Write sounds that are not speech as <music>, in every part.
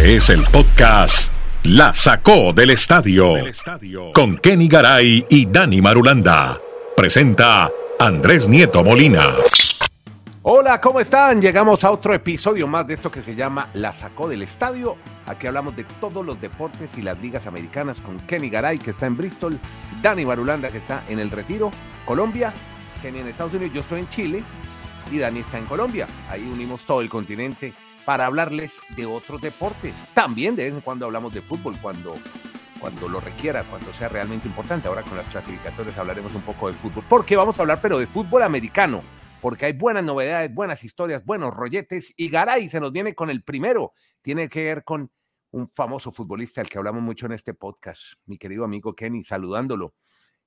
Este es el podcast La Sacó del Estadio con Kenny Garay y Dani Marulanda. Presenta Andrés Nieto Molina. Hola, ¿cómo están? Llegamos a otro episodio más de esto que se llama La Sacó del Estadio. Aquí hablamos de todos los deportes y las ligas americanas con Kenny Garay, que está en Bristol, Dani Marulanda, que está en el Retiro, Colombia, Kenny en Estados Unidos, yo estoy en Chile y Dani está en Colombia. Ahí unimos todo el continente para hablarles de otros deportes. También de vez en cuando hablamos de fútbol, cuando, cuando lo requiera, cuando sea realmente importante. Ahora con las clasificatorias hablaremos un poco de fútbol, porque vamos a hablar, pero de fútbol americano, porque hay buenas novedades, buenas historias, buenos rolletes. Y Garay se nos viene con el primero. Tiene que ver con un famoso futbolista, al que hablamos mucho en este podcast, mi querido amigo Kenny, saludándolo.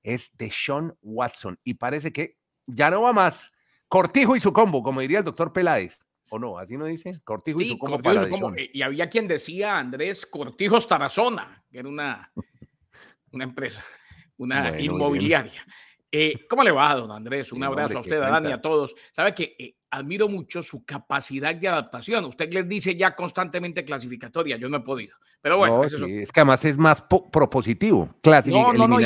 Es de Sean Watson. Y parece que ya no va más. Cortijo y su combo, como diría el doctor Peláez. ¿O no? ¿Así no dice? Cortijo y combo para eh, Y había quien decía Andrés Cortijos Tarazona, que era una, una empresa, una inmobiliaria. Eh, ¿Cómo le va, don Andrés? Un abrazo a usted, a Dani, a todos. Sabe que eh, admiro mucho su capacidad de adaptación. Usted les dice ya constantemente clasificatoria, yo no he podido. Pero bueno, es que además es más propositivo. no, no, no,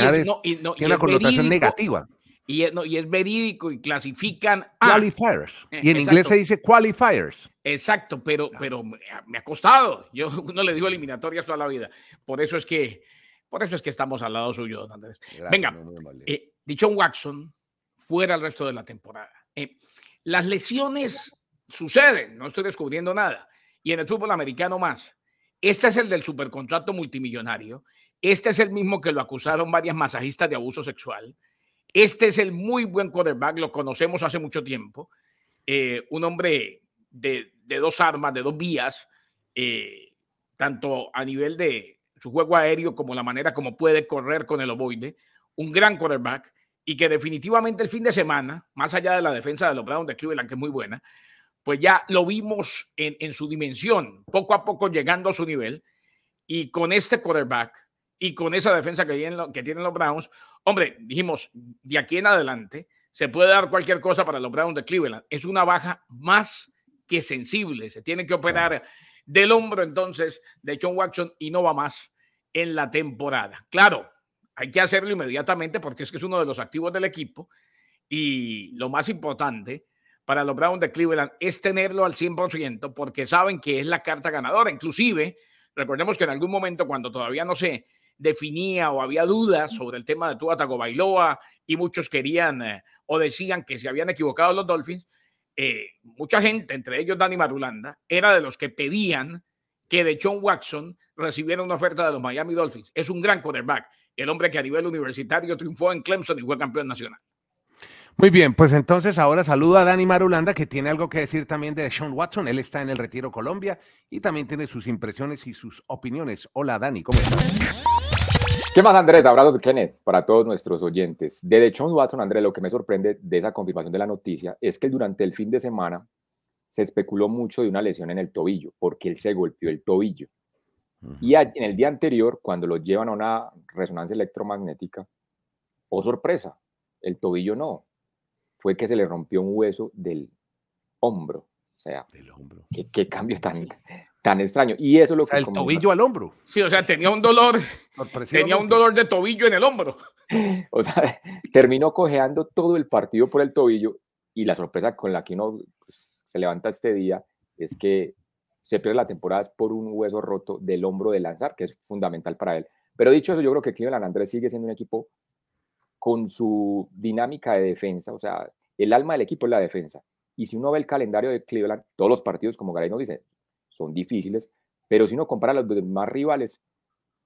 tiene una connotación negativa y es, no, y es verídico y clasifican qualifiers. Eh, y en inglés se dice qualifiers. Exacto, pero, pero me ha costado. Yo <laughs> no le digo eliminatorias toda la vida. Por eso es que, por eso es que estamos al lado suyo, don Andrés. Venga, eh, Dichon Watson fuera el resto de la temporada. Eh, las lesiones suceden, no estoy descubriendo nada. Y en el fútbol americano más. Este es el del supercontrato multimillonario. Este es el mismo que lo acusaron varias masajistas de abuso sexual. Este es el muy buen quarterback, lo conocemos hace mucho tiempo. Eh, un hombre de, dos armas, de dos vías, eh, tanto a nivel de su juego aéreo como la manera como puede correr con el ovoide. Un gran quarterback y que definitivamente el fin de semana, más allá de la defensa de los Browns de Cleveland, que es muy buena, pues ya lo vimos en, su dimensión, poco a poco llegando a su nivel. Y con este quarterback y con esa defensa que tienen los Browns, hombre, dijimos, de aquí en adelante se puede dar cualquier cosa para los Browns de Cleveland. Es una baja más que sensible. Se tiene que operar del hombro entonces de John Watson y no va más en la temporada. Claro, hay que hacerlo inmediatamente porque es que es uno de los activos del equipo y lo más importante para los Browns de Cleveland es tenerlo al 100% porque saben que es la carta ganadora. Inclusive, recordemos que en algún momento cuando todavía no se definía o había dudas sobre el tema de Tua Tagovailoa y muchos querían eh, o decían que se habían equivocado los Dolphins, eh, mucha gente, entre ellos Danny Marulanda, era de los que pedían que de John Watson recibiera una oferta de los Miami Dolphins. Es un gran quarterback, el hombre que a nivel universitario triunfó en Clemson y fue campeón nacional. Muy bien, pues entonces ahora saludo a Dani Marulanda, que tiene algo que decir también de Sean Watson. Él está en el Retiro Colombia y también tiene sus impresiones y sus opiniones. Hola Dani, ¿cómo estás? ¿Qué más, Andrés? Abrazos de Kenneth para todos nuestros oyentes. De Sean Watson, Andrés, lo que me sorprende de esa confirmación de la noticia es que durante el fin de semana se especuló mucho de una lesión en el tobillo, porque él se golpeó el tobillo. Y en el día anterior, cuando lo llevan a una resonancia electromagnética, oh sorpresa, el tobillo no, fue que se le rompió un hueso del hombro. O sea, del hombro. ¿qué, cambio tan, tan extraño. Y eso es lo que... el tobillo al hombro. Sí, o sea, tenía un dolor, tenía un dolor de tobillo en el hombro. <laughs> O sea, terminó cojeando todo el partido por el tobillo y la sorpresa con la que uno pues, se levanta este día es que se pierde la temporada por un hueso roto del hombro de lanzar, que es fundamental para él. Pero dicho eso, yo creo que Cleveland Andrés sigue siendo un equipo con su dinámica de defensa, o sea, el alma del equipo es la defensa. Y si uno ve el calendario de Cleveland, todos los partidos, como Garay nos dice, son difíciles, pero si uno compara los demás rivales,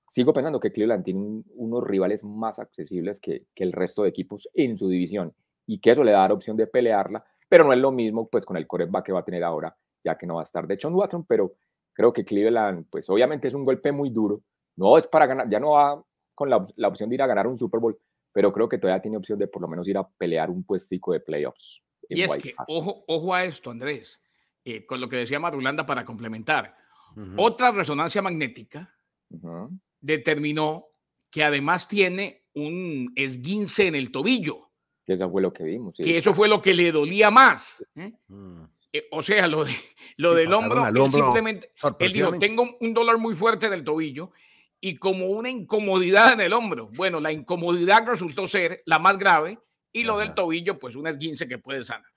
sigo pensando que Cleveland tiene unos rivales más accesibles que, el resto de equipos en su división y que eso le da la opción de pelearla, pero no es lo mismo pues con el coreback que va a tener ahora, ya que no va a estar de John Watson, pero creo que Cleveland, pues obviamente es un golpe muy duro, no es para ganar, ya no va con la, opción de ir a ganar un Super Bowl, pero creo que todavía tiene opción de por lo menos ir a pelear un puestico de playoffs. Y es que, ojo, ojo a esto, Andrés. Eh, con lo que decía Marulanda para complementar. Otra resonancia magnética determinó que además tiene un esguince en el tobillo. Que eso fue lo que vimos. Que eso fue lo que le dolía más. ¿eh? Mm. Eh, o sea, lo, de, <laughs> lo del hombro, simplemente, él dijo, tengo un dolor muy fuerte en el tobillo y como una incomodidad en el hombro. Bueno, la incomodidad resultó ser la más grave y lo del tobillo, pues un esguince que puede sanar.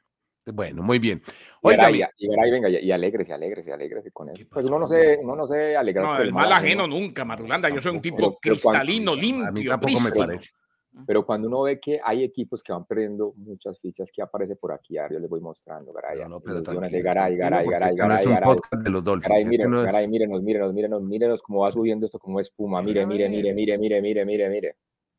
Bueno, muy bien. Oiga, y, y, venga, y alégrese, alégrese, alégrese con eso. Pues uno no se, uno no se alegra. No, el mal ajeno nunca, Marulanda. Yo soy un tipo cristalino, limpio. A mí tampoco me parece. Pero cuando uno ve que hay equipos que van perdiendo muchas fichas que aparece por aquí, ahora yo les voy mostrando, Garay. No, no, pero Garay, Garay, Garay, Garay, Garay, Garay. de los Dolphins. Garay, mírenos, Garay, mírenos, mírenos, mírenos, mírenos cómo va subiendo esto como espuma. Mire, mire, mire, mire, mire, mire, mire, mire.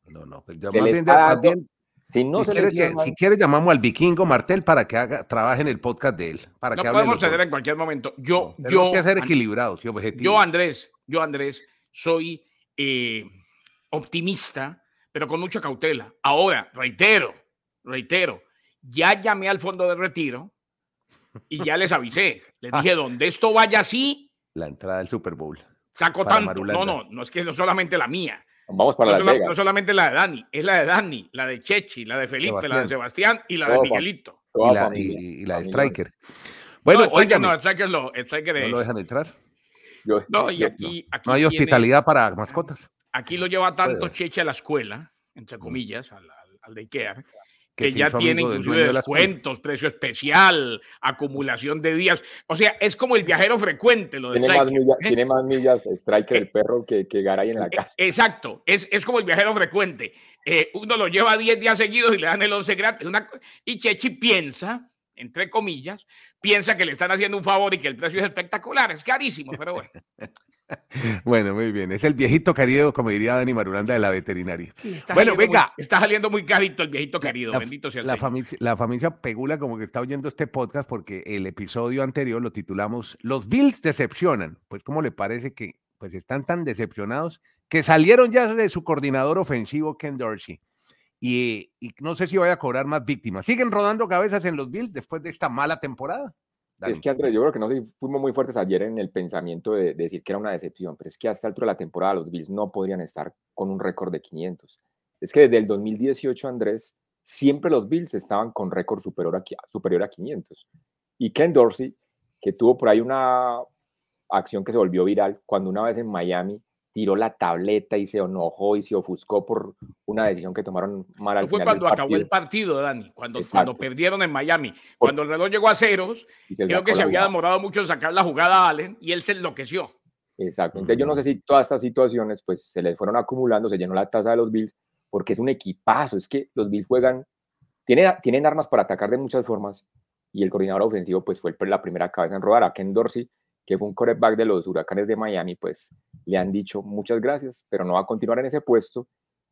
No, no, pues ya más bien, si, no si, quiere, si quiere, llamamos al vikingo Martel para que haga, trabaje en el podcast de él. Para no que podemos ceder en cualquier momento. Yo, no, yo, que ser equilibrados y objetivos. Yo, Andrés, yo, Andrés, soy eh, optimista pero con mucha cautela. Ahora, reitero, reitero, ya llamé al fondo de retiro y ya les avisé. <laughs> Les dije, donde esto vaya así. La entrada del Super Bowl. Saco tanto. No, no, no es que no solamente la mía. Vamos para no, la no solamente la de Dani, es la de Dani, la de Chechi, la de Felipe, la de Sebastián y la de Miguelito. Y la, y, la, de Striker. Bueno, no, oigan. No, Striker, lo, Striker ¿No lo dejan entrar? no, y aquí, aquí no hay hospitalidad para mascotas. Aquí lo lleva tanto Cheche a la escuela, entre comillas, al, al de Ikea, que, ya tiene inclusive descuentos, precio especial, acumulación de días. O sea, es como el viajero frecuente. Lo de tiene, más millas, tiene más millas Striker el perro que, que Garay en la casa. Exacto, es, es como el viajero frecuente. Eh, uno lo lleva 10 días seguidos y le dan el 11 gratis. Una, y Chechi piensa, entre comillas, piensa que le están haciendo un favor y que el precio es espectacular. Es carísimo, pero bueno. <laughs> Bueno, muy bien. Es el viejito querido, como diría Dani Marulanda, de la veterinaria. bueno, venga. está saliendo muy carito el viejito querido, la, bendito sea el la familia, la familia Pegula como que está oyendo este podcast porque el episodio anterior lo titulamos Los Bills decepcionan. Pues, ¿cómo le parece que pues están tan decepcionados que salieron ya de su coordinador ofensivo, Ken Dorsey? Y, y no sé si vaya a cobrar más víctimas. ¿Siguen rodando cabezas en los Bills después de esta mala temporada? Es que, Andrés, yo creo que no fuimos muy fuertes ayer en el pensamiento de, decir que era una decepción, pero es que hasta el altura de la temporada los Bills no podrían estar con un récord de 500. Es que desde el 2018, Andrés, siempre los Bills estaban con récord superior a, superior a 500. Y Ken Dorsey, que tuvo por ahí una acción que se volvió viral, cuando una vez en Miami tiró la tableta y se enojó y se ofuscó por una decisión que tomaron mal al fue cuando acabó el partido, Dani, cuando, cuando perdieron en Miami. Cuando el reloj llegó a ceros, creo que se había demorado mucho en sacar la jugada a Allen y él se enloqueció. Exacto. Entonces yo no sé si todas estas situaciones pues se les fueron acumulando, se llenó la tasa de los Bills, porque es un equipazo, es que los Bills juegan, tienen, tienen armas para atacar de muchas formas y el coordinador ofensivo pues fue la primera cabeza en rodar a Ken Dorsey que fue un quarterback de los Huracanes de Miami, pues le han dicho muchas gracias, pero no va a continuar en ese puesto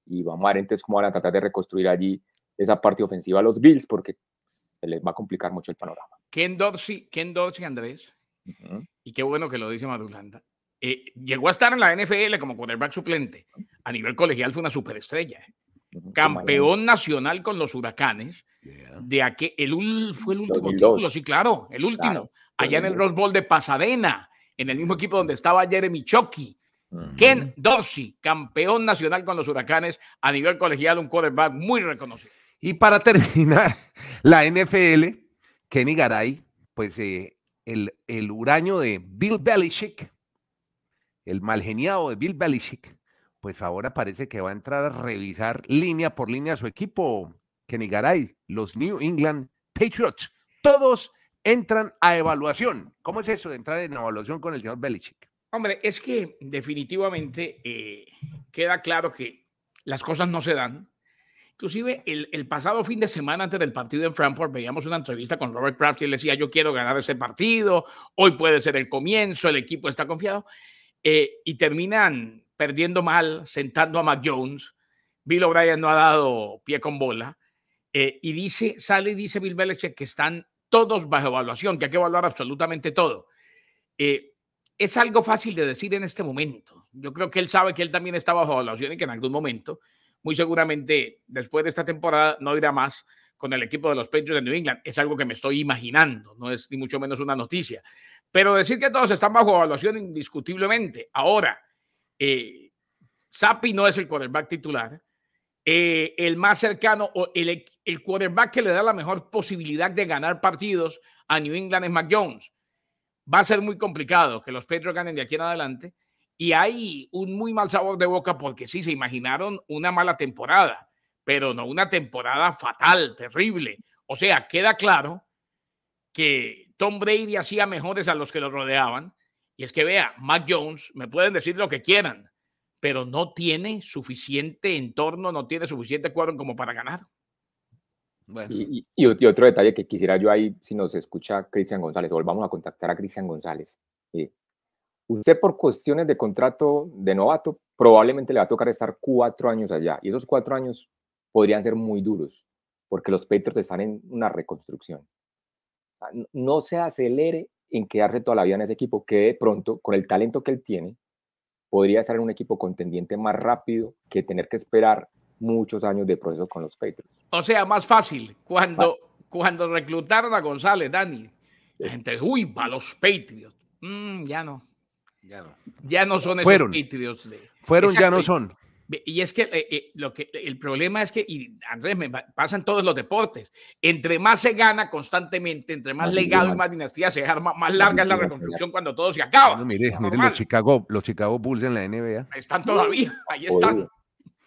y vamos a ver entonces cómo van a tratar de reconstruir allí esa parte ofensiva a los Bills porque se les va a complicar mucho el panorama. Ken Dorsey, Ken Dorsey Andrés, y qué bueno que lo dice Madulanda, eh, llegó a estar en la NFL como quarterback suplente. A nivel colegial fue una superestrella. ¿eh? Campeón nacional con los Huracanes. De aquel, el, fue el último título, sí, claro, el último allá en el Rose Bowl de Pasadena, en el mismo equipo donde estaba Jeremy Chucky. Ken Dorsey, campeón nacional con los huracanes a nivel colegial, un quarterback muy reconocido. Y para terminar, <laughs> la NFL, Kenny Garay, pues eh, el, el huraño de Bill Belichick, el malgeniado de Bill Belichick, pues ahora parece que va a entrar a revisar línea por línea a su equipo, Kenny Garay, los New England Patriots. Todos entran a evaluación. ¿Cómo es eso de entrar en evaluación con el señor Belichick? Hombre, es que definitivamente eh, queda claro que las cosas no se dan. Inclusive el, pasado fin de semana antes del partido en Frankfurt veíamos una entrevista con Robert Kraft y él decía, yo quiero ganar ese partido, hoy puede ser el comienzo, el equipo está confiado. Eh, y terminan perdiendo mal, sentando a Mac Jones. Bill O'Brien no ha dado pie con bola. Eh, y dice, sale y dice Bill Belichick que están todos bajo evaluación, que hay que evaluar absolutamente todo. Eh, es algo fácil de decir en este momento. Yo creo que él sabe que él también está bajo evaluación y que en algún momento, muy seguramente después de esta temporada, no irá más con el equipo de los Patriots de New England. Es algo que me estoy imaginando, no es ni mucho menos una noticia. Pero decir que todos están bajo evaluación indiscutiblemente. Ahora, eh, Sapi no es el quarterback titular eh, el más cercano o el, quarterback que le da la mejor posibilidad de ganar partidos a New England es Mac Jones. Va a ser muy complicado que los Patriots ganen de aquí en adelante. Y hay un muy mal sabor de boca porque sí, se imaginaron una mala temporada, pero no una temporada fatal, terrible. O sea, queda claro que Tom Brady hacía mejores a los que lo rodeaban. Y es que vea, Mac Jones, me pueden decir lo que quieran, pero no tiene suficiente entorno, no tiene suficiente cuadro como para ganar. Y, otro detalle que quisiera yo ahí, si nos escucha Cristian González, volvamos a contactar a Cristian González. usted por cuestiones de contrato de novato, probablemente le va a tocar estar cuatro años allá. Y esos cuatro años podrían ser muy duros, porque los Patriots están en una reconstrucción. No se acelere en quedarse toda la vida en ese equipo, que de pronto, con el talento que él tiene, podría estar en un equipo contendiente más rápido que tener que esperar muchos años de proceso con los Patriots. O sea, más fácil. Cuando, cuando reclutaron a González, Dani, la gente, uy, va los Patriots. Mm, ya no. Ya no. Ya no son esos fueron, Patriots. fueron, ya no son. Y es que, eh, eh, lo que el problema es que, y Andrés, me pasan todos los deportes, entre más se gana constantemente, entre más legado y más dinastía se deja, más, larga es la reconstrucción cuando todo se acaba. mire, mire los Chicago, los Chicago Bulls en la NBA. Están todavía, <laughs> ahí están.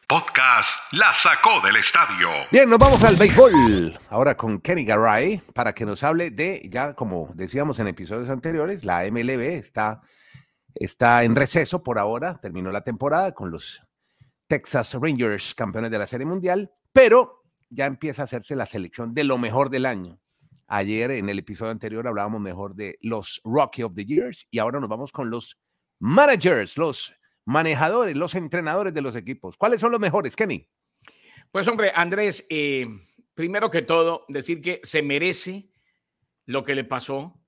Podcast La Sacó del Estadio. Bien, nos vamos al béisbol. Ahora con Kenny Garay para que nos hable de, ya como decíamos en episodios anteriores, la MLB está, está en receso por ahora. Terminó la temporada con los Texas Rangers, campeones de la Serie Mundial, pero ya empieza a hacerse la selección de lo mejor del año. Ayer en el episodio anterior hablábamos mejor de los Rocky of the Years y ahora nos vamos con los managers, los manejadores, los entrenadores de los equipos. ¿Cuáles son los mejores, Kenny? Pues hombre, Andrés, eh, primero que todo, decir que se merece lo que le pasó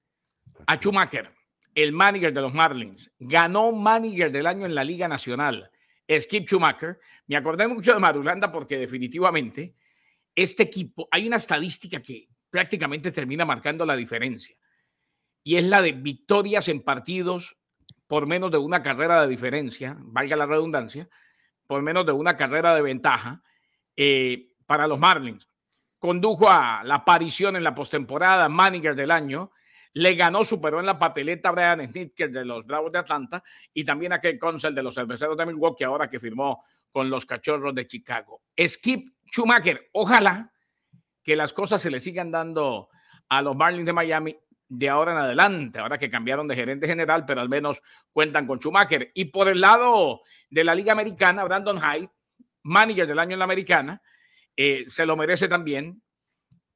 a Schumacher, el manager de los Marlins. Ganó manager del año en la Liga Nacional. Skip Schumacher. Me acordé mucho de Marulanda porque definitivamente este equipo, hay una estadística que prácticamente termina marcando la diferencia y es la de victorias en partidos por menos de una carrera de diferencia, valga la redundancia, por menos de una carrera de ventaja eh, para los Marlins. Condujo a la aparición en la postemporada, manager del año, le ganó, superó en la papeleta a Brian Snitker de los Bravos de Atlanta y también a Ken Consell de los Cerveceros de Milwaukee, ahora que firmó con los Cachorros de Chicago. Skip Schumacher, ojalá que las cosas se le sigan dando a los Marlins de Miami de ahora en adelante, ahora que cambiaron de gerente general, pero al menos cuentan con Schumacher. Y por el lado de la Liga Americana, Brandon Hyde, manager del año en la Americana, eh, se lo merece también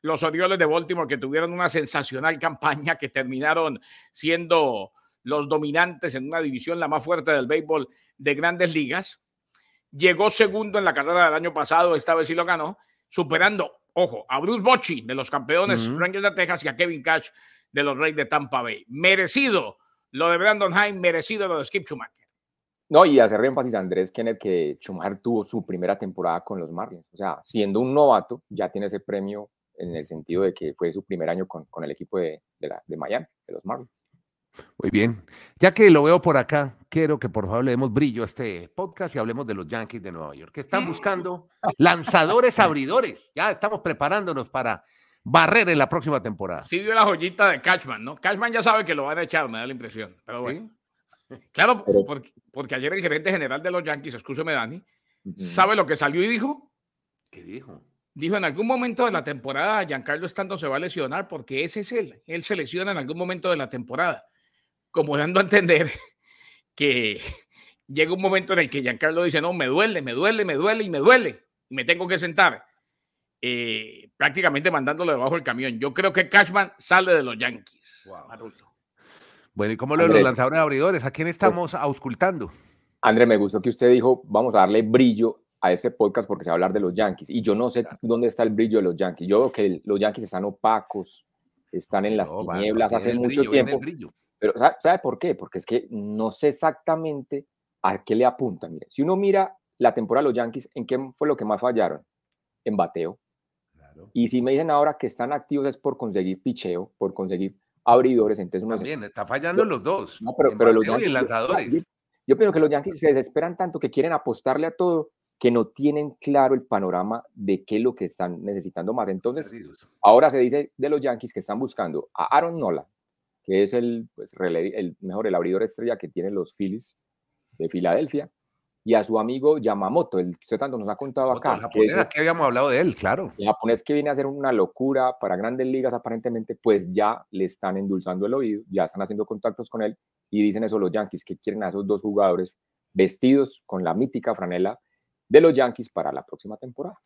los Orioles de Baltimore que tuvieron una sensacional campaña que terminaron siendo los dominantes en una división la más fuerte del béisbol de grandes ligas. Llegó segundo en la carrera del año pasado, esta vez sí lo ganó, superando, ojo, a Bruce Bochy de los campeones Rangers de Texas y a Kevin Cash de los Reyes de Tampa Bay. Merecido lo de Brandon Hine, merecido lo de Skip Schumacher. No, y hacer énfasis a Andrés Kenneth que Schumacher tuvo su primera temporada con los Marlins. O sea, siendo un novato, ya tiene ese premio en el sentido de que fue su primer año con, con el equipo de, de, la, de, Miami, de los Marlins. Muy bien. Ya que lo veo por acá, quiero que por favor le demos brillo a este podcast y hablemos de los Yankees de Nueva York, que están buscando lanzadores abridores. Ya estamos preparándonos para barrer en la próxima temporada. Sí vio la joyita de Cashman, ¿no? Cashman ya sabe que lo van a echar, me da la impresión. Pero bueno. Claro, porque, porque, ayer el gerente general de los Yankees, escúcheme Dani, ¿sabe lo que salió y dijo? ¿Qué dijo? Dijo, en algún momento de la temporada Giancarlo Stanton se va a lesionar porque ese es él. Él se lesiona en algún momento de la temporada. Como dando a entender <laughs> que llega un momento en el que Giancarlo dice, no, me duele, me duele, me duele y me duele. Y me tengo que sentar. Eh, prácticamente mandándolo debajo del camión. Yo creo que Cashman sale de los Yankees. Bueno, ¿y cómo lo de los lanzadores abridores? ¿A quién estamos pues, auscultando? André, me gustó que usted dijo, vamos a darle brillo a ese podcast porque se va a hablar de los Yankees. Y yo no sé dónde está el brillo de los Yankees. Yo veo que los Yankees están opacos, están en las tinieblas hace mucho tiempo. Pero ¿sabe, por qué? Porque es que no sé exactamente a qué le apuntan. Mire, si uno mira la temporada de los Yankees, ¿en qué fue lo que más fallaron? En bateo. Y si me dicen ahora que están activos es por conseguir picheo, por conseguir abridores, entonces uno También, está fallando los dos. No, pero, pero los Yankees, lanzadores. Yo, yo, pienso que los Yankees se desesperan tanto que quieren apostarle a todo que no tienen claro el panorama de qué es lo que están necesitando más. Entonces, ahora se dice de los Yankees que están buscando a Aaron Nola, que es el, pues, el mejor, el abridor estrella que tienen los Phillies de Filadelfia, y a su amigo Yamamoto, el que tanto nos ha contado acá. El japonés, que, habíamos hablado de él, claro. El japonés que viene a hacer una locura para grandes ligas aparentemente, pues ya le están endulzando el oído, ya están haciendo contactos con él y dicen eso los Yankees, que quieren a esos dos jugadores vestidos con la mítica franela de los Yankees para la próxima temporada.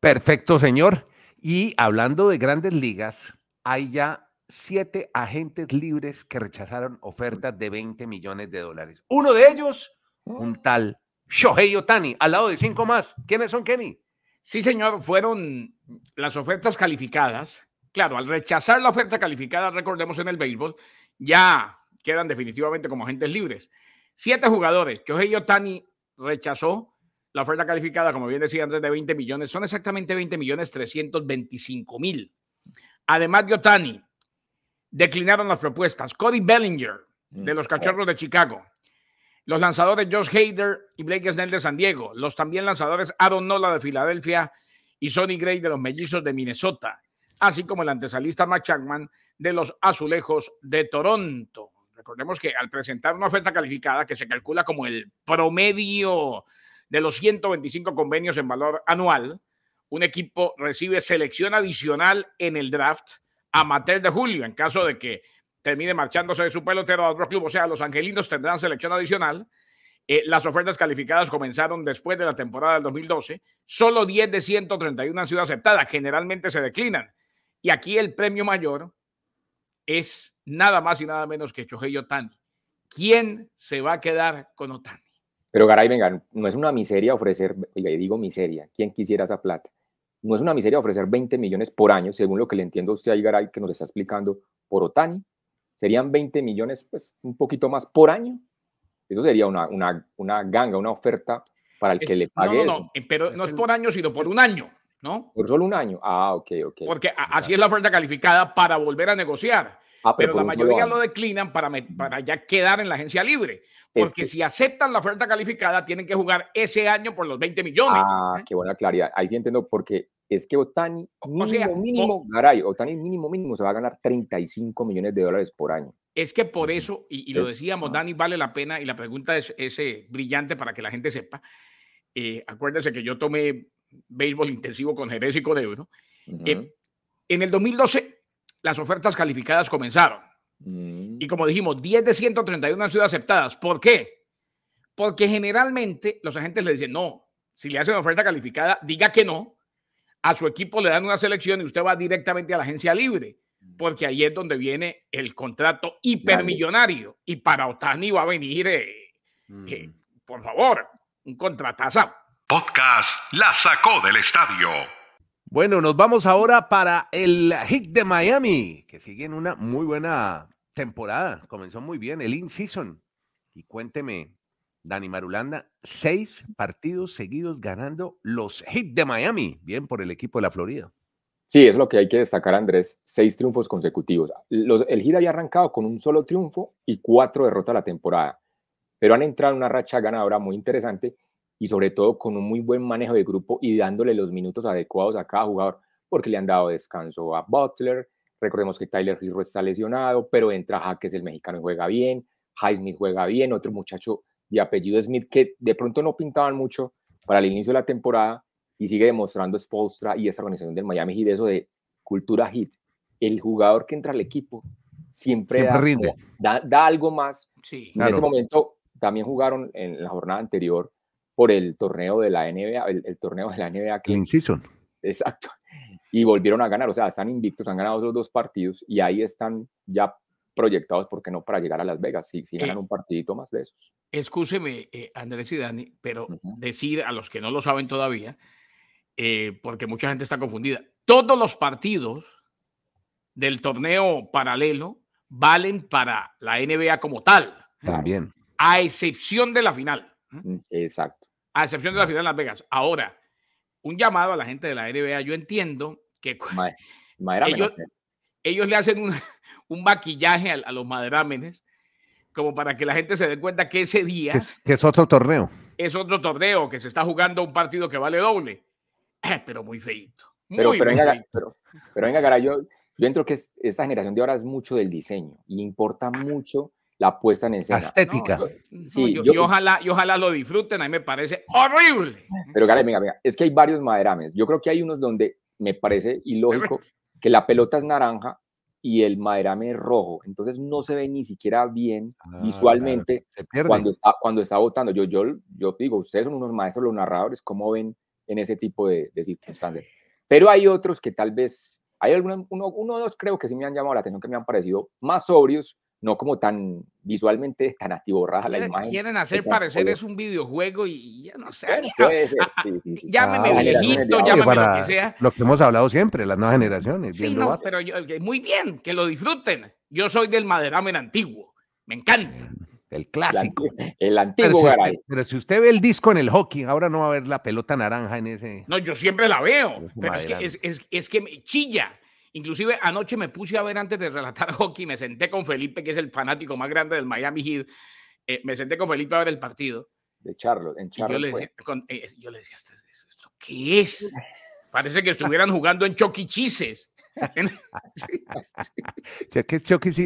Perfecto, señor. Y hablando de grandes ligas, hay ya siete agentes libres que rechazaron ofertas de 20 millones de dólares. Uno de ellos un tal Shohei Otani, al lado de cinco más. ¿Quiénes son, Kenny? Sí, señor, fueron las ofertas calificadas. Claro, al rechazar la oferta calificada, recordemos en el béisbol, ya quedan definitivamente como agentes libres. Siete jugadores. Shohei Otani rechazó la oferta calificada, como bien decía antes, de 20 millones. Son exactamente 20 millones 325 mil. Además de Otani, declinaron las propuestas. Cody Bellinger, de los Cachorros de Chicago los lanzadores Josh Hader y Blake Snell de San Diego, los también lanzadores Aaron Nola de Filadelfia y Sonny Gray de los Mellizos de Minnesota, así como el antesalista Matt Chapman de los Azulejos de Toronto. Recordemos que al presentar una oferta calificada que se calcula como el promedio de los 125 convenios en valor anual, un equipo recibe selección adicional en el draft amateur de julio en caso de que termine marchándose de su pelotero a otro club. O sea, los angelinos tendrán selección adicional. Eh, las ofertas calificadas comenzaron después de la temporada del 2012. Solo 10 de 131 han sido aceptadas. Generalmente se declinan. Y aquí el premio mayor es nada más y nada menos que Shohei Otani. ¿Quién se va a quedar con Otani? Pero Garay, venga, no es una miseria ofrecer, y digo miseria, ¿quién quisiera esa plata? No es una miseria ofrecer 20 millones por año, según lo que le entiendo a usted ahí, Garay, que nos está explicando, por Otani serían 20 millones, pues un poquito más por año. Eso sería una, una, una ganga, una oferta para el que le pague. No, no, no, eh, pero no es por año, sino por un año, ¿no? Por solo un año. Ah, ok, ok. Porque así es la oferta calificada para volver a negociar. Ah, pero, la mayoría lo declinan para, para ya quedar en la agencia libre. Porque si aceptan la oferta calificada, tienen que jugar ese año por los 20 millones. Ah, qué buena claridad. Ahí sí entiendo, porque es que Otani mínimo, mínimo, Garay, Otani mínimo, mínimo se va a ganar 35 millones de dólares por año. Es que por eso, y, lo decíamos, Dani, vale la pena, y la pregunta es, eh, brillante para que la gente sepa. Eh, acuérdense que yo tomé béisbol intensivo con Jerez y con Euro. Eh, en el 2012, las ofertas calificadas comenzaron. Mm. Y como dijimos, 10 de 131 han sido aceptadas. ¿Por qué? Porque generalmente los agentes le dicen, no, si le hacen oferta calificada, diga que no, a su equipo le dan una selección y usted va directamente a la agencia libre, mm. porque ahí es donde viene el contrato hipermillonario. Y para Otani va a venir, eh, eh, mm. por favor, un contratazo. Podcast La sacó del estadio. Bueno, nos vamos ahora para el hit de Miami, que sigue en una muy buena temporada. Comenzó muy bien el in-season. Y cuénteme, Dani Marulanda, seis partidos seguidos ganando los Heat de Miami. Bien por el equipo de la Florida. Sí, es lo que hay que destacar, Andrés. Seis triunfos consecutivos. Los, el Heat había arrancado con un solo triunfo y cuatro derrotas la temporada, pero han entrado en una racha ganadora muy interesante y sobre todo con un muy buen manejo de grupo y dándole los minutos adecuados a cada jugador, porque le han dado descanso a Butler. Recordemos que Tyler Hero está lesionado, pero entra Jaques, el mexicano, y juega bien. Highsmith juega bien, otro muchacho y apellido Smith que de pronto no pintaban mucho para el inicio de la temporada y sigue demostrando Spolstra y esta organización del Miami Heat eso de cultura hit. El jugador que entra al equipo siempre, da, Da, algo más. en ese momento también jugaron en la jornada anterior por el torneo de la NBA, el, torneo de la NBA. Que, el season. Exacto. <laughs> Y volvieron a ganar, o sea, están invictos, han ganado los dos partidos y ahí están ya proyectados, ¿por qué no? Para llegar a Las Vegas, si, si ganan eh, un partidito más de esos. Escúcheme, eh, Andrés y Dani, pero decir a los que no lo saben todavía, eh, porque mucha gente está confundida, todos los partidos del torneo paralelo valen para la NBA como tal. También. A excepción de la final. Mm, exacto. A excepción de la final en Las Vegas. Ahora, un llamado a la gente de la NBA. Yo entiendo que <laughs> ellos, le hacen un, un maquillaje a, los maderámenes como para que la gente se dé cuenta que ese día... Que, es otro torneo. es otro torneo que se está jugando un partido que vale doble, pero muy feito. pero, pero, venga, pero, venga, Gara, yo, yo entro que esta generación de ahora es mucho del diseño y importa mucho la puesta en escena. estética. sí, yo, y, ojalá, y ojalá lo disfruten, a mí me parece horrible. Pero Gara, venga, venga, es que hay varios maderames. Yo creo que hay unos donde me parece ilógico que la pelota es naranja y el maderame es rojo, entonces no se ve ni siquiera bien ah, visualmente cuando está cuando está votando. Yo, yo, yo digo, ustedes son unos maestros, los narradores, ¿cómo ven en ese tipo de, circunstancias? Pero hay otros que tal vez, hay algunos, uno, uno o dos creo que sí me han llamado la atención, que me han parecido más sobrios, no como tan visualmente tan atiborrada la imagen. Quieren hacer parecer es un videoguigo y ya no sé. Llámeme ah, viejito, llámeme lo que sea. Lo que hemos hablado siempre, las nuevas generaciones. Sí, no, pero yo, muy bien, que lo disfruten. Yo soy del maderamen antiguo, me encanta. El clásico. El, antiguo pero si, pero si, usted, ve el disco en el hockey, ahora no va a ver la pelota naranja en ese. No, yo siempre la veo, pero es que, es, es, es que me chilla Inclusive anoche me puse a ver antes de relatar <laughs> hockey, me senté con Felipe, que es el fanático más grande del Miami Heat. Eh, me senté con Felipe a ver el partido. De Charlotte, en Charlotte. Yo le, decía, eh, yo le decía, ¿esto qué es? Parece que estuvieran jugando en choquichises. <laughs>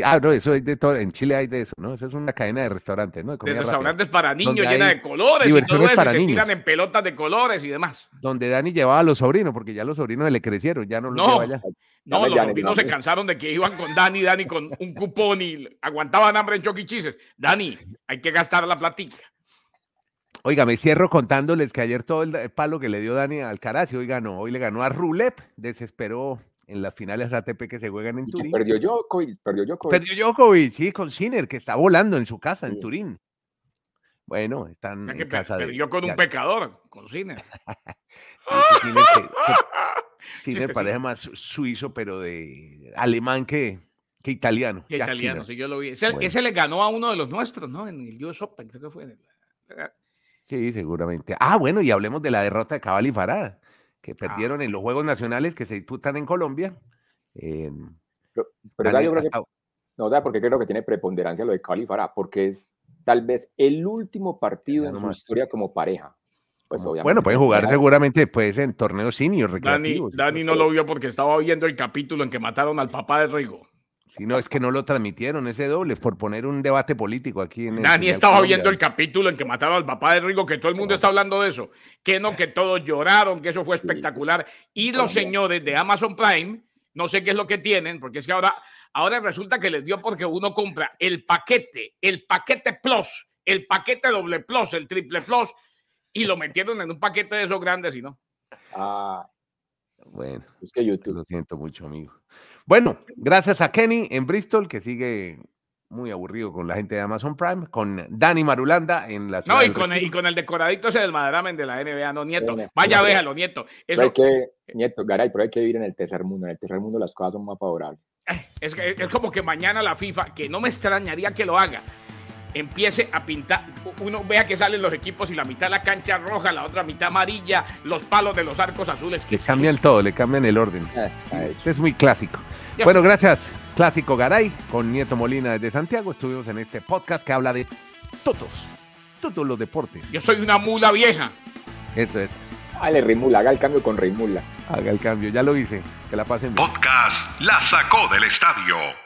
ah, no, eso hay de todo. En Chile hay de eso, ¿no? Eso es una cadena de restaurantes, ¿no? De, restaurantes para niños llena de colores y todo eso, para se tiran en pelotas de colores y demás. Donde Dani llevaba a los sobrinos, porque ya los sobrinos le crecieron, ya no los no, lleva No, los sobrinos se cansaron de que iban con Dani, Dani con un cupón y aguantaban hambre en choquichises. Dani, hay que gastar la platica. Oiga, me cierro contándoles que ayer todo el palo que le dio Dani al y hoy ganó, hoy le ganó a Rulep, desesperó en las finales ATP que se juegan en Turín. Perdió Djokovic, perdió Djokovic. Perdió Djokovic, sí, con Sinner, que está volando en su casa en Turín. Bueno, están en casa perdió con un pecador, con Sinner. <laughs> sí, Sinner, <laughs> parece más suizo, pero de alemán que, que italiano. Que italiano, sí, yo lo vi. Ese, le ganó a uno de los nuestros, ¿no? En el US Open, creo que fue. Sí, seguramente. Ah, bueno, y hablemos de la derrota de Cabal y Farada que ah. perdieron en los Juegos Nacionales que se disputan en Colombia. pero, yo creo que, no, o porque creo que tiene preponderancia lo de Cali Farah, porque es tal vez el último partido en su historia como pareja. Pues, bueno, pueden jugar seguramente después en torneos senior recreativos. Dani, Dani no lo vio porque estaba viendo el capítulo en que mataron al papá de Rigo. Si no, es que no lo transmitieron ese doble, por poner un debate político aquí en Dani estaba viendo el capítulo en que mataron al papá de Rigo, que todo el mundo está hablando de eso. Que no, que todos lloraron, que eso fue espectacular. Y los señores de Amazon Prime, no sé qué es lo que tienen, porque es que ahora, ahora resulta que les dio porque uno compra el paquete, el paquete Plus, el paquete doble Plus, el triple Plus, y lo metieron en un paquete de esos grandes y no. Ah, bueno, es que YouTube. Lo siento mucho, amigo. Bueno, gracias a Kenny en Bristol, que sigue muy aburrido con la gente de Amazon Prime, con Dani Marulanda en la ciudad. No, y con, el, y con el decoradito ese del Maderamen de la NBA, no, Nieto. Vaya, véalo, Nieto. Eso... que, Nieto, Garay, pero hay que vivir en el tercer mundo. En el tercer mundo las cosas son más favorables. Es, es como que mañana la FIFA, que no me extrañaría que lo haga, empiece a pintar, uno vea que salen los equipos y la mitad la cancha roja, la otra mitad amarilla, los palos de los arcos azules. Le cambian todo, le cambian el orden. Ah, es muy clásico. Bueno, gracias. Clásico Garay con Nieto Molina desde Santiago. Estuvimos en este podcast que habla de todos, todos los deportes. Yo soy una mula vieja. Eso es. Dale, Rimula, haga el cambio con Rimula. Haga el cambio, ya lo hice. Que la pasen Podcast La sacó del estadio.